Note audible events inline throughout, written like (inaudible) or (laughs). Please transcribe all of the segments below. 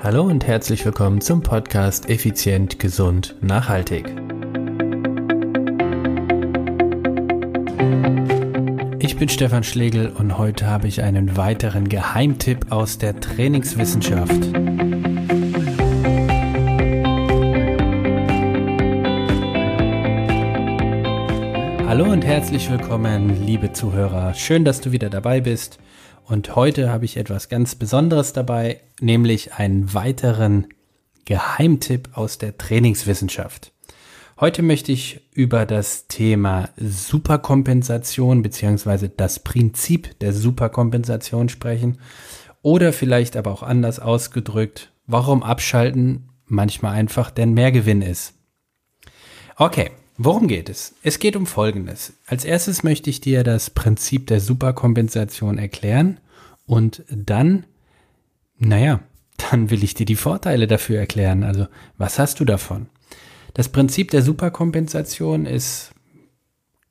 Hallo und herzlich willkommen zum Podcast Effizient, Gesund, Nachhaltig. Ich bin Stefan Schlegel und heute habe ich einen weiteren Geheimtipp aus der Trainingswissenschaft. Hallo und herzlich willkommen, liebe Zuhörer. Schön, dass du wieder dabei bist. Und heute habe ich etwas ganz Besonderes dabei, nämlich einen weiteren Geheimtipp aus der Trainingswissenschaft. Heute möchte ich über das Thema Superkompensation beziehungsweise das Prinzip der Superkompensation sprechen oder vielleicht aber auch anders ausgedrückt, warum Abschalten manchmal einfach der Mehrgewinn ist. Okay, Worum geht es? Es geht um Folgendes. Als erstes möchte ich dir das Prinzip der Superkompensation erklären und dann, naja, (laughs) dann will ich dir die Vorteile dafür erklären. Also, was hast du davon? Das Prinzip der Superkompensation ist,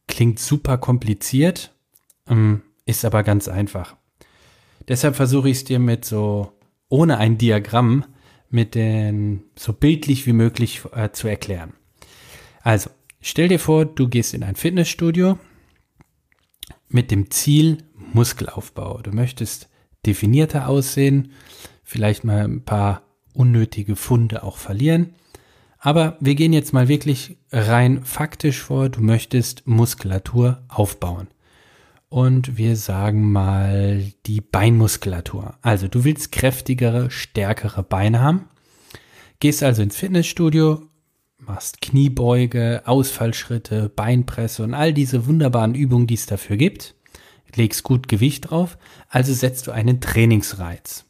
klingt super kompliziert, ähm, ist aber ganz einfach. Deshalb versuche ich es dir mit so, ohne ein Diagramm, mit den, so bildlich wie möglich äh, zu erklären. Also, Stell dir vor, du gehst in ein Fitnessstudio mit dem Ziel Muskelaufbau. Du möchtest definierter aussehen, vielleicht mal ein paar unnötige Funde auch verlieren. Aber wir gehen jetzt mal wirklich rein faktisch vor. Du möchtest Muskulatur aufbauen. Und wir sagen mal die Beinmuskulatur. Also du willst kräftigere, stärkere Beine haben. Gehst also ins Fitnessstudio, machst Kniebeuge, Ausfallschritte, Beinpresse und all diese wunderbaren Übungen, die es dafür gibt, legst gut Gewicht drauf, also setzt du einen Trainingsreiz.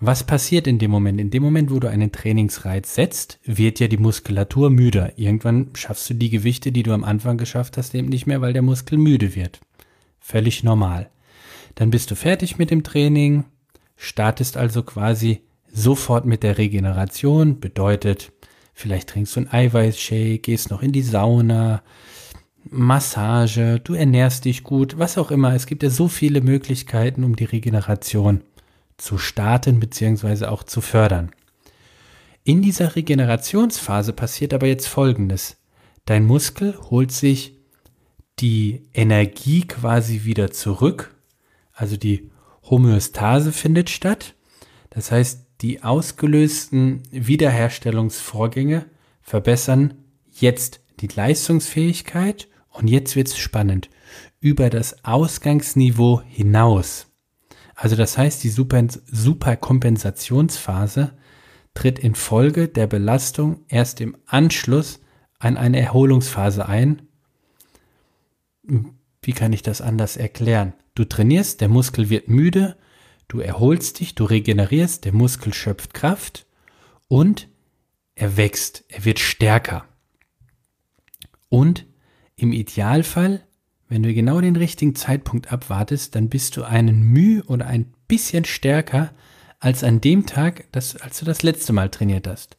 Was passiert in dem Moment? In dem Moment, wo du einen Trainingsreiz setzt, wird ja die Muskulatur müder. Irgendwann schaffst du die Gewichte, die du am Anfang geschafft hast, eben nicht mehr, weil der Muskel müde wird. Völlig normal. Dann bist du fertig mit dem Training, startest also quasi sofort mit der Regeneration, bedeutet, Vielleicht trinkst du einen Eiweißshake, gehst noch in die Sauna, Massage, du ernährst dich gut, was auch immer. Es gibt ja so viele Möglichkeiten, um die Regeneration zu starten bzw. auch zu fördern. In dieser Regenerationsphase passiert aber jetzt Folgendes. Dein Muskel holt sich die Energie quasi wieder zurück, also die Homöostase findet statt. Das heißt, die ausgelösten Wiederherstellungsvorgänge verbessern jetzt die Leistungsfähigkeit und jetzt wird es spannend über das Ausgangsniveau hinaus. Also das heißt, die Super Superkompensationsphase tritt infolge der Belastung erst im Anschluss an eine Erholungsphase ein. Wie kann ich das anders erklären? Du trainierst, der Muskel wird müde, Du erholst dich, du regenerierst, der Muskel schöpft Kraft und er wächst, er wird stärker. Und im Idealfall, wenn du genau den richtigen Zeitpunkt abwartest, dann bist du einen Mühe oder ein bisschen stärker als an dem Tag, das, als du das letzte Mal trainiert hast.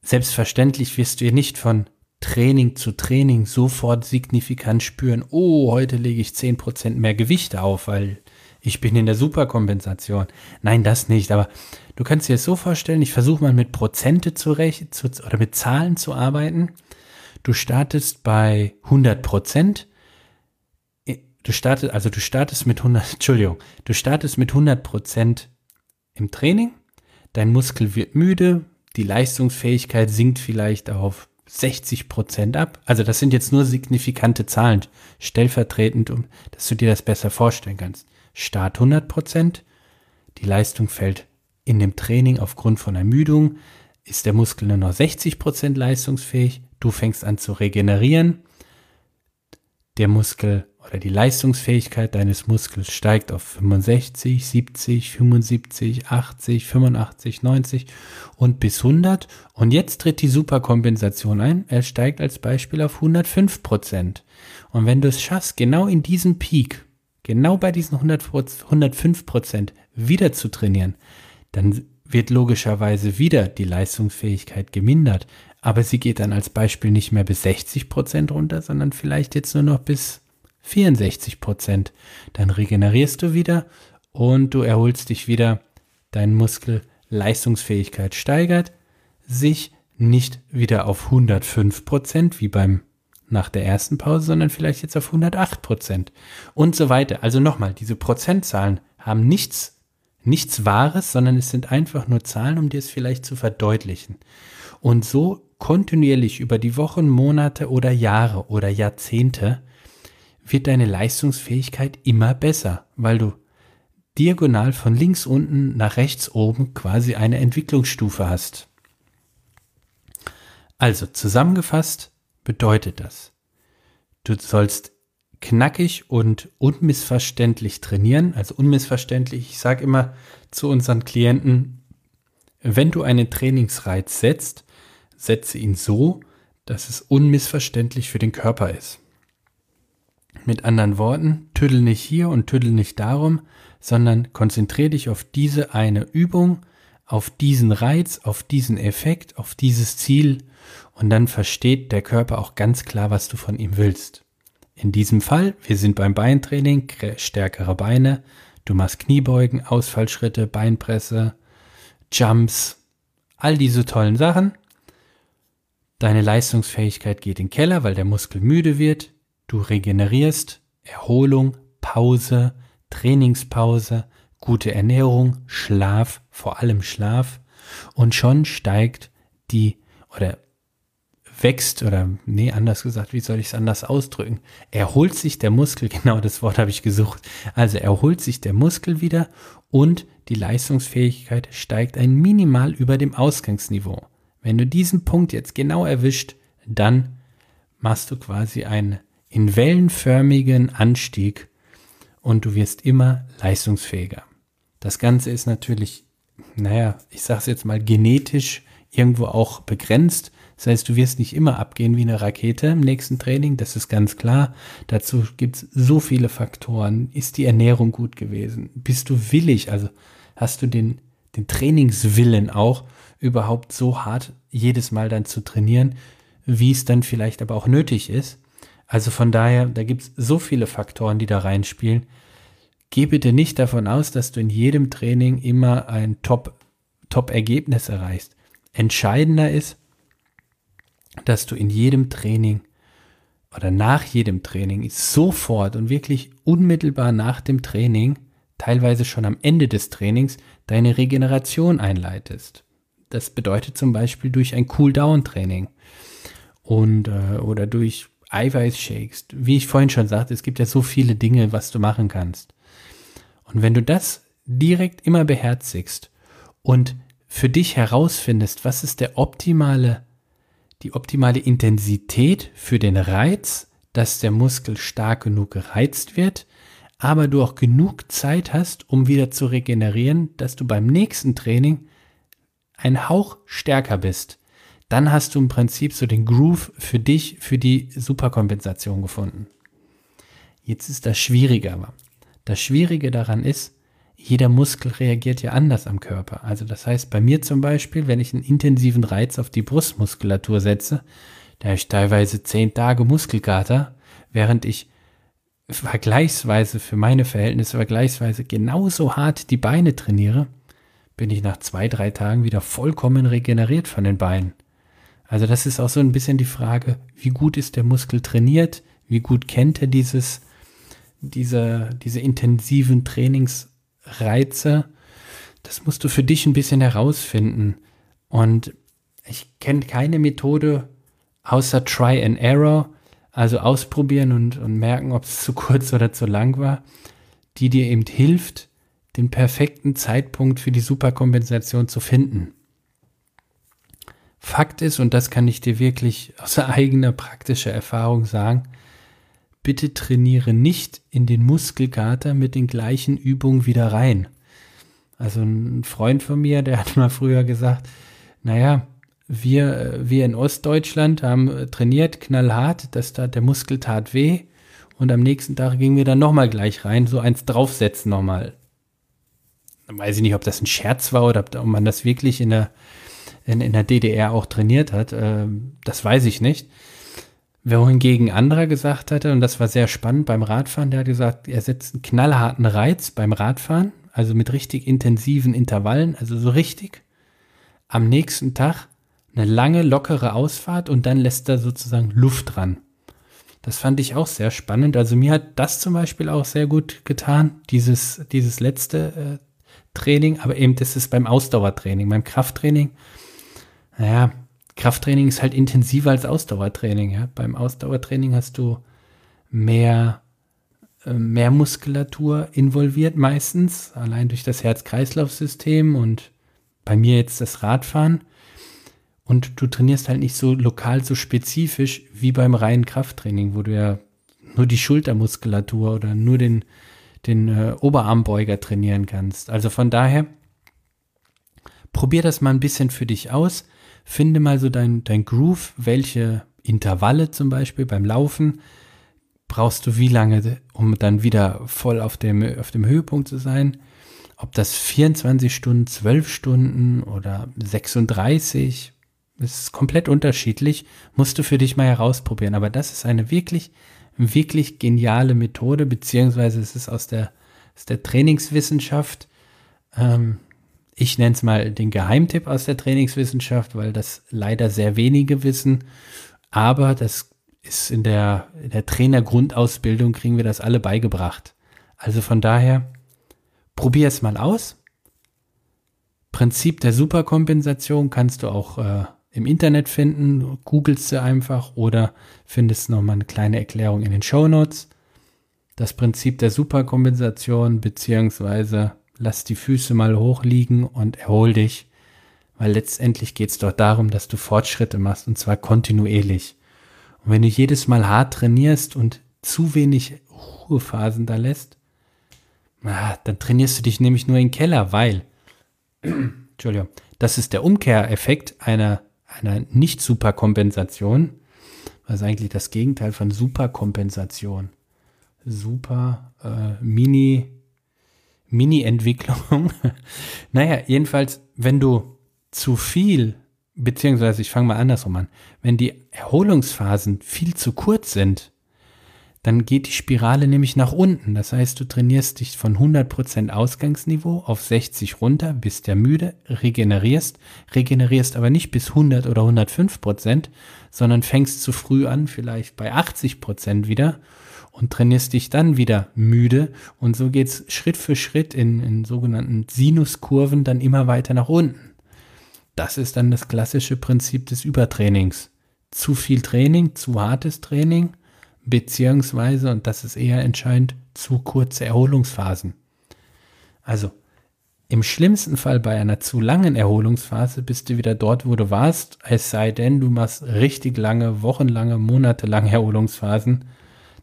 Selbstverständlich wirst du ja nicht von Training zu Training sofort signifikant spüren, oh, heute lege ich 10% mehr Gewicht auf, weil ich bin in der Superkompensation. Nein, das nicht. Aber du kannst dir das so vorstellen, ich versuche mal mit Prozente zu, zu oder mit Zahlen zu arbeiten. Du startest bei 100 Prozent. Du startest, also du startest mit 100, (laughs) Entschuldigung, du startest mit 100 Prozent im Training. Dein Muskel wird müde. Die Leistungsfähigkeit sinkt vielleicht auf 60 Prozent ab. Also das sind jetzt nur signifikante Zahlen, stellvertretend, um, dass du dir das besser vorstellen kannst. Start 100 Prozent. Die Leistung fällt in dem Training aufgrund von Ermüdung. Ist der Muskel nur noch 60 Prozent leistungsfähig? Du fängst an zu regenerieren. Der Muskel oder die Leistungsfähigkeit deines Muskels steigt auf 65, 70, 75, 80, 85, 90 und bis 100. Und jetzt tritt die Superkompensation ein. Er steigt als Beispiel auf 105 Prozent. Und wenn du es schaffst, genau in diesem Peak genau bei diesen 100, 105 Prozent wieder zu trainieren, dann wird logischerweise wieder die Leistungsfähigkeit gemindert. Aber sie geht dann als Beispiel nicht mehr bis 60 Prozent runter, sondern vielleicht jetzt nur noch bis 64 Prozent. Dann regenerierst du wieder und du erholst dich wieder. Dein Muskel Leistungsfähigkeit steigert, sich nicht wieder auf 105 Prozent wie beim nach der ersten Pause, sondern vielleicht jetzt auf 108 Prozent und so weiter. Also nochmal, diese Prozentzahlen haben nichts, nichts Wahres, sondern es sind einfach nur Zahlen, um dir es vielleicht zu verdeutlichen. Und so kontinuierlich über die Wochen, Monate oder Jahre oder Jahrzehnte wird deine Leistungsfähigkeit immer besser, weil du diagonal von links unten nach rechts oben quasi eine Entwicklungsstufe hast. Also zusammengefasst bedeutet das, du sollst knackig und unmissverständlich trainieren. Also unmissverständlich, ich sage immer zu unseren Klienten, wenn du einen Trainingsreiz setzt, setze ihn so, dass es unmissverständlich für den Körper ist. Mit anderen Worten, tüdel nicht hier und tüdel nicht darum, sondern konzentriere dich auf diese eine Übung, auf diesen Reiz, auf diesen Effekt, auf dieses Ziel. Und dann versteht der Körper auch ganz klar, was du von ihm willst. In diesem Fall, wir sind beim Beintraining, stärkere Beine, du machst Kniebeugen, Ausfallschritte, Beinpresse, Jumps, all diese tollen Sachen. Deine Leistungsfähigkeit geht in den Keller, weil der Muskel müde wird, du regenerierst, Erholung, Pause, Trainingspause, gute Ernährung, Schlaf, vor allem Schlaf und schon steigt die oder wächst oder nee, anders gesagt, wie soll ich es anders ausdrücken? Erholt sich der Muskel, (laughs) genau das Wort habe ich gesucht. Also erholt sich der Muskel wieder und die Leistungsfähigkeit steigt ein minimal über dem Ausgangsniveau. Wenn du diesen Punkt jetzt genau erwischt, dann machst du quasi einen in wellenförmigen Anstieg und du wirst immer leistungsfähiger. Das Ganze ist natürlich, naja, ich sage es jetzt mal genetisch irgendwo auch begrenzt. Das heißt, du wirst nicht immer abgehen wie eine Rakete im nächsten Training, das ist ganz klar. Dazu gibt es so viele Faktoren. Ist die Ernährung gut gewesen? Bist du willig? Also hast du den, den Trainingswillen auch überhaupt so hart jedes Mal dann zu trainieren, wie es dann vielleicht aber auch nötig ist? Also von daher, da gibt es so viele Faktoren, die da reinspielen. Geh bitte nicht davon aus, dass du in jedem Training immer ein Top, Top-Ergebnis erreichst. Entscheidender ist, dass du in jedem Training oder nach jedem Training sofort und wirklich unmittelbar nach dem Training, teilweise schon am Ende des Trainings, deine Regeneration einleitest. Das bedeutet zum Beispiel durch ein Cool-Down-Training und äh, oder durch Eiweißshakes. Wie ich vorhin schon sagte, es gibt ja so viele Dinge, was du machen kannst. Und wenn du das direkt immer beherzigst und für dich herausfindest, was ist der optimale, die optimale Intensität für den Reiz, dass der Muskel stark genug gereizt wird, aber du auch genug Zeit hast, um wieder zu regenerieren, dass du beim nächsten Training ein Hauch stärker bist dann hast du im Prinzip so den Groove für dich, für die Superkompensation gefunden. Jetzt ist das Schwierige aber. Das Schwierige daran ist, jeder Muskel reagiert ja anders am Körper. Also das heißt, bei mir zum Beispiel, wenn ich einen intensiven Reiz auf die Brustmuskulatur setze, da habe ich teilweise zehn Tage Muskelkater, während ich vergleichsweise für meine Verhältnisse vergleichsweise genauso hart die Beine trainiere, bin ich nach zwei, drei Tagen wieder vollkommen regeneriert von den Beinen. Also das ist auch so ein bisschen die Frage, wie gut ist der Muskel trainiert, wie gut kennt er dieses, diese, diese intensiven Trainingsreize. Das musst du für dich ein bisschen herausfinden. Und ich kenne keine Methode außer Try and Error, also ausprobieren und, und merken, ob es zu kurz oder zu lang war, die dir eben hilft, den perfekten Zeitpunkt für die Superkompensation zu finden. Fakt ist, und das kann ich dir wirklich aus (laughs) eigener praktischer Erfahrung sagen, bitte trainiere nicht in den Muskelkater mit den gleichen Übungen wieder rein. Also ein Freund von mir, der hat mal früher gesagt, naja, wir, wir in Ostdeutschland haben trainiert, knallhart, das tat, der Muskel tat weh und am nächsten Tag gingen wir dann nochmal gleich rein, so eins draufsetzen nochmal. Weiß ich nicht, ob das ein Scherz war oder ob man das wirklich in der, in, in der DDR auch trainiert hat. Äh, das weiß ich nicht. Wohingegen anderer gesagt hatte, und das war sehr spannend beim Radfahren, der hat gesagt, er setzt einen knallharten Reiz beim Radfahren, also mit richtig intensiven Intervallen, also so richtig. am nächsten Tag eine lange, lockere Ausfahrt und dann lässt er sozusagen Luft dran. Das fand ich auch sehr spannend. Also mir hat das zum Beispiel auch sehr gut getan, dieses, dieses letzte äh, Training, aber eben das ist beim Ausdauertraining, beim Krafttraining. Naja, Krafttraining ist halt intensiver als Ausdauertraining. Ja? Beim Ausdauertraining hast du mehr, äh, mehr Muskulatur involviert meistens, allein durch das Herz-Kreislauf-System und bei mir jetzt das Radfahren. Und du trainierst halt nicht so lokal, so spezifisch wie beim reinen Krafttraining, wo du ja nur die Schultermuskulatur oder nur den, den äh, Oberarmbeuger trainieren kannst. Also von daher, probier das mal ein bisschen für dich aus. Finde mal so dein, dein Groove, welche Intervalle zum Beispiel beim Laufen brauchst du wie lange, um dann wieder voll auf dem, auf dem Höhepunkt zu sein. Ob das 24 Stunden, 12 Stunden oder 36 es ist komplett unterschiedlich, musst du für dich mal herausprobieren. Aber das ist eine wirklich, wirklich geniale Methode, beziehungsweise es ist aus der, aus der Trainingswissenschaft. Ähm, ich nenne es mal den Geheimtipp aus der Trainingswissenschaft, weil das leider sehr wenige wissen. Aber das ist in der, in der Trainergrundausbildung kriegen wir das alle beigebracht. Also von daher, probier es mal aus. Prinzip der Superkompensation kannst du auch äh, im Internet finden, googelst du einfach oder findest nochmal eine kleine Erklärung in den Show Notes. Das Prinzip der Superkompensation, beziehungsweise lass die Füße mal hoch liegen und erhol dich, weil letztendlich geht es dort darum, dass du Fortschritte machst und zwar kontinuierlich. Und wenn du jedes Mal hart trainierst und zu wenig Ruhephasen da lässt, dann trainierst du dich nämlich nur im Keller, weil, (clears throat) Entschuldigung, das ist der Umkehreffekt einer einer Nicht-Superkompensation. Was ist eigentlich das Gegenteil von Superkompensation? Super äh, Mini Mini-Entwicklung. (laughs) naja, jedenfalls, wenn du zu viel, beziehungsweise ich fange mal andersrum an, wenn die Erholungsphasen viel zu kurz sind, dann geht die Spirale nämlich nach unten. Das heißt, du trainierst dich von 100% Ausgangsniveau auf 60 runter, bist ja müde, regenerierst, regenerierst aber nicht bis 100 oder 105%, sondern fängst zu früh an, vielleicht bei 80% wieder und trainierst dich dann wieder müde und so geht's Schritt für Schritt in, in sogenannten Sinuskurven dann immer weiter nach unten. Das ist dann das klassische Prinzip des Übertrainings. Zu viel Training, zu hartes Training – beziehungsweise, und das ist eher entscheidend, zu kurze Erholungsphasen. Also im schlimmsten Fall bei einer zu langen Erholungsphase bist du wieder dort, wo du warst, es sei denn, du machst richtig lange, wochenlange, monatelange Erholungsphasen,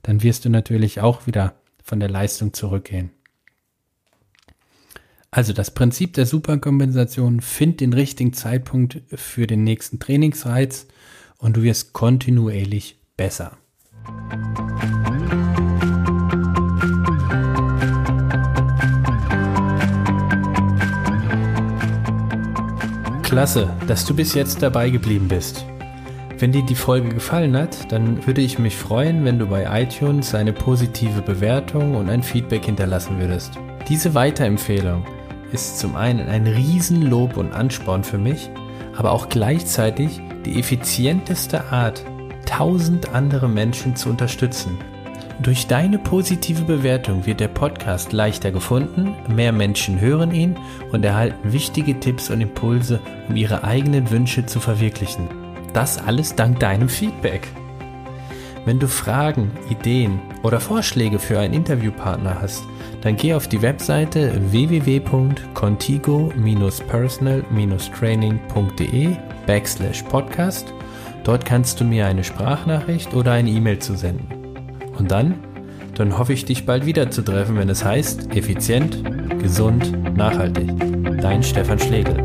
dann wirst du natürlich auch wieder von der Leistung zurückgehen. Also das Prinzip der Superkompensation, find den richtigen Zeitpunkt für den nächsten Trainingsreiz und du wirst kontinuierlich besser. Klasse, dass du bis jetzt dabei geblieben bist. Wenn dir die Folge gefallen hat, dann würde ich mich freuen, wenn du bei iTunes eine positive Bewertung und ein Feedback hinterlassen würdest. Diese Weiterempfehlung ist zum einen ein Riesenlob und Ansporn für mich, aber auch gleichzeitig die effizienteste Art, tausend andere Menschen zu unterstützen. Durch deine positive Bewertung wird der Podcast leichter gefunden, mehr Menschen hören ihn und erhalten wichtige Tipps und Impulse, um ihre eigenen Wünsche zu verwirklichen. Das alles dank deinem Feedback. Wenn du Fragen, Ideen oder Vorschläge für einen Interviewpartner hast, dann geh auf die Webseite www.contigo-personal-training.de backslash podcast Dort kannst du mir eine Sprachnachricht oder eine E-Mail zusenden. Und dann? Dann hoffe ich, dich bald wieder zu treffen, wenn es heißt, effizient, gesund, nachhaltig. Dein Stefan Schlegel.